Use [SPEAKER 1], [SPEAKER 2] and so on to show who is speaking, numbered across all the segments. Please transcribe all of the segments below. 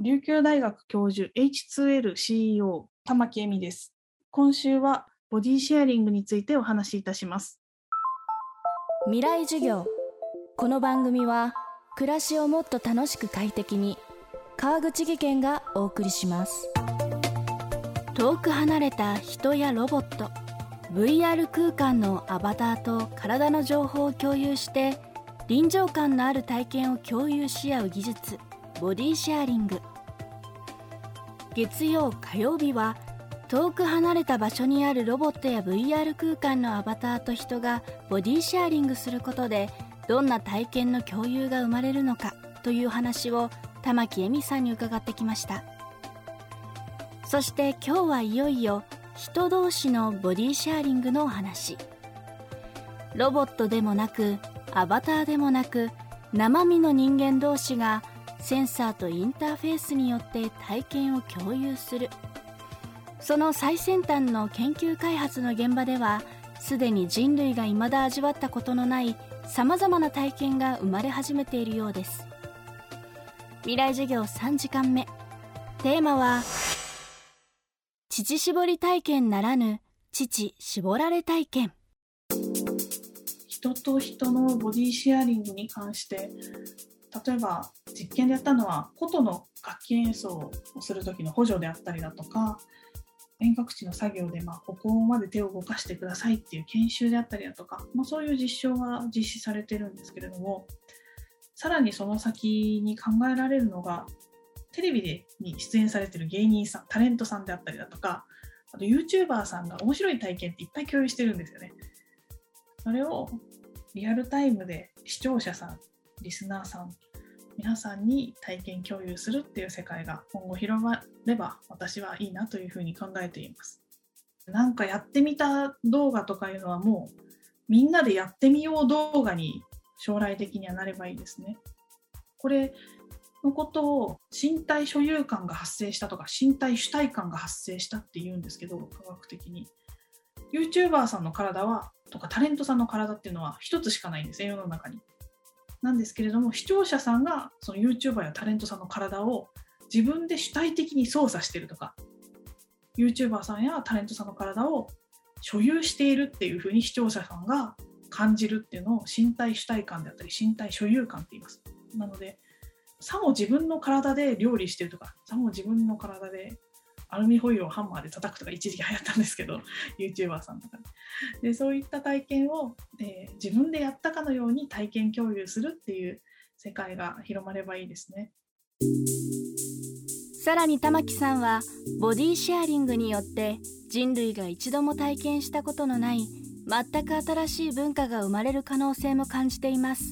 [SPEAKER 1] 琉球大学教授 H2L CEO 玉木恵美です。今週はボディシェアリングについてお話しいたします。
[SPEAKER 2] 未来授業この番組は暮らしをもっと楽しく快適に川口義賢がお送りします遠く離れた人やロボット VR 空間のアバターと体の情報を共有して臨場感のある体験を共有し合う技術ボディシェアリング。月曜火曜日は遠く離れた場所にあるロボットや VR 空間のアバターと人がボディシェアリングすることでどんな体験の共有が生まれるのかという話を玉木恵美さんに伺ってきました。そして今日はいよいよ人同士のボディシェアリングのお話。ロボットでもなくアバターでもなく生身の人間同士がセンサーとインターフェースによって体験を共有する。その最先端の研究開発の現場ではすでに人類が未だ味わったことのないさまざまな体験が生まれ始めているようです。未来授業3時間目。テーマは乳搾り体験ならぬ乳絞られ体験。
[SPEAKER 1] 人と人のボディシェアリングに関して例えば実験でやったのは琴の楽器演奏をする時の補助であったりだとか遠隔地の作業で、まあ、ここまで手を動かしてくださいっていう研修であったりだとか、まあ、そういう実証が実施されてるんですけれどもさらにその先に考えられるのがテレビでに出演されてる芸人さんタレントさんであったりだとかあと YouTuber さんが面白い体験っていっぱい共有してるんですよね。それをリアルタイムで視聴者さんリスナーさん皆さんに体験共有するっていう世界が今後広まれば私はいいなというふうに考えています。なんかやってみた動画とかいうのはもうみんなでやってみよう動画に将来的にはなればいいですね。これのことを身体所有感が発生したとか身体主体感が発生したっていうんですけど科学的に YouTuber さんの体はとかタレントさんの体っていうのは一つしかないんですね世の中になんですけれども視聴者さんがその YouTuber やタレントさんの体を自分で主体的に操作してるとか YouTuber さんやタレントさんの体を所有しているっていうふうに視聴者さんが感じるっていうのを身体主体感であったり身体所有感って言います。なのでさも自分の体で料理してるとかさも自分の体でアルミホイルをハンマーで叩くとか一時期流行ったんですけど YouTuber さんとか。でそういった体験を、えー、自分でやったかのように体験共有するっていう世界が広まればいいですね。
[SPEAKER 2] さらに玉木さんはボディシェアリングによって人類が一度も体験したことのない全く新しい文化が生まれる可能性も感じています。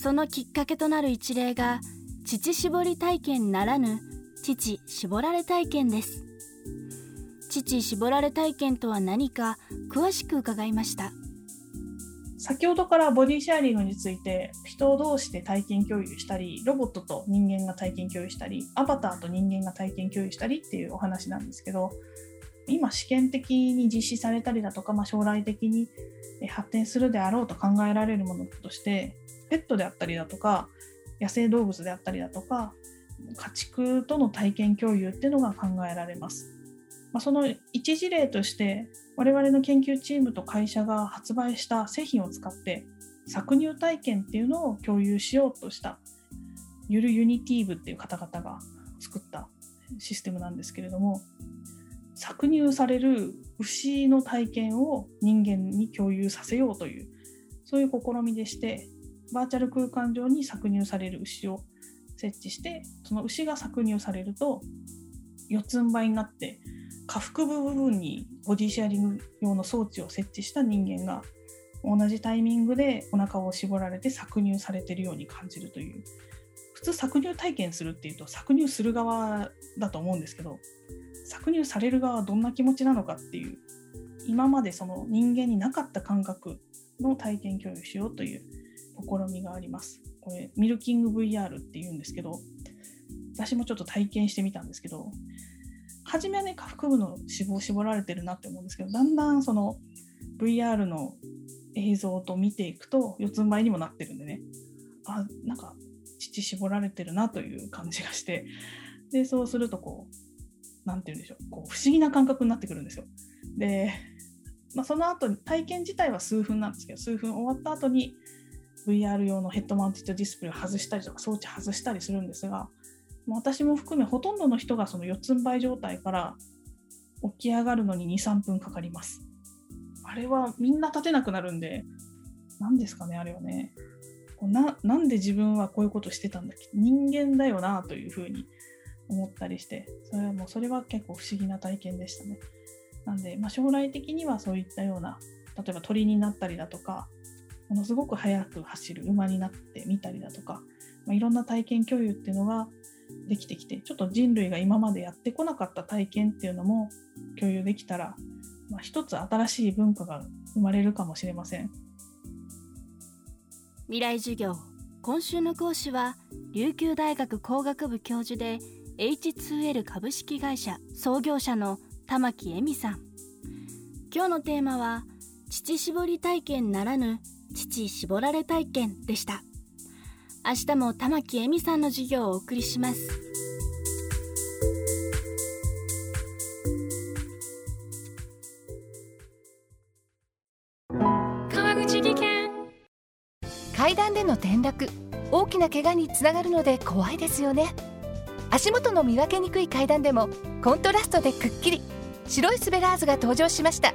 [SPEAKER 2] そのきっかけとなる一例が乳搾り体験ならぬ父絞られ体験です。父絞られ体験とは何か詳しく伺いました。
[SPEAKER 1] 先ほどからボディシェアリングについて人同士で体験共有したりロボットと人間が体験共有したりアバターと人間が体験共有したりっていうお話なんですけど今試験的に実施されたりだとか、まあ、将来的に発展するであろうと考えられるものとしてペットであったりだとか野生動物であったりだとか家畜との体験共有っていうのが考えられます。まあ、その一事例として我々の研究チームと会社が発売した製品を使って搾乳体験っていうのを共有しようとしたゆるユニティーブっていう方々が作ったシステムなんですけれども搾乳される牛の体験を人間に共有させようというそういう試みでしてバーチャル空間上に搾乳される牛を設置してその牛が搾乳されると四つん這いになって下腹部分にボディシェアリング用の装置を設置した人間が同じタイミングでお腹を絞られて搾乳されているように感じるという普通搾乳体験するっていうと搾乳する側だと思うんですけど搾乳される側はどんな気持ちなのかっていう今までその人間になかった感覚の体験共有しようという試みがあります。これミルキング VR っていうんですけど私もちょっと体験してみたんですけど初めはね下腹部の脂肪を絞られてるなって思うんですけどだんだんその VR の映像と見ていくと四つん這いにもなってるんでね。あなんか乳絞られてるなという感じがして。でそうするとこう何て言うんでしょう。こう不思議な感覚になってくるんですよ。で、まあ、その後体験自体は数分なんですけど数分終わった後に VR 用のヘッドマウンティッドディスプレイを外したりとか装置外したりするんですが私も含めほとんどの人がその四つん這い状態から起き上がるのに23分かかります。あれはみんな立てなくなるんで何ですかねあれはねななんで自分はこういうことしてたんだっけ？人間だよなというふうに思ったりしてそれはもうそれは結構不思議な体験でしたね。なんで、まあ、将来的にはそういったような例えば鳥になったりだとかものすごく速く走る馬になってみたりだとか、まあ、いろんな体験共有っていうのができてきてちょっと人類が今までやってこなかった体験っていうのも共有できたら、まあ、一つ新しい文化が生まれるかもしれません。
[SPEAKER 2] 未来授業。今週の講師は琉球大学工学部教授で H2L 株式会社創業者の玉木恵美さん。今日のテーマは乳搾り体験ならぬ乳搾られ体験でした。明日も玉木恵美さんの授業をお送りします。
[SPEAKER 3] 川口技研。階段での転落大きな怪我につながるので怖いですよね。足元の見分けにくい階段でもコントラストでくっきり。白いスベラーズが登場しました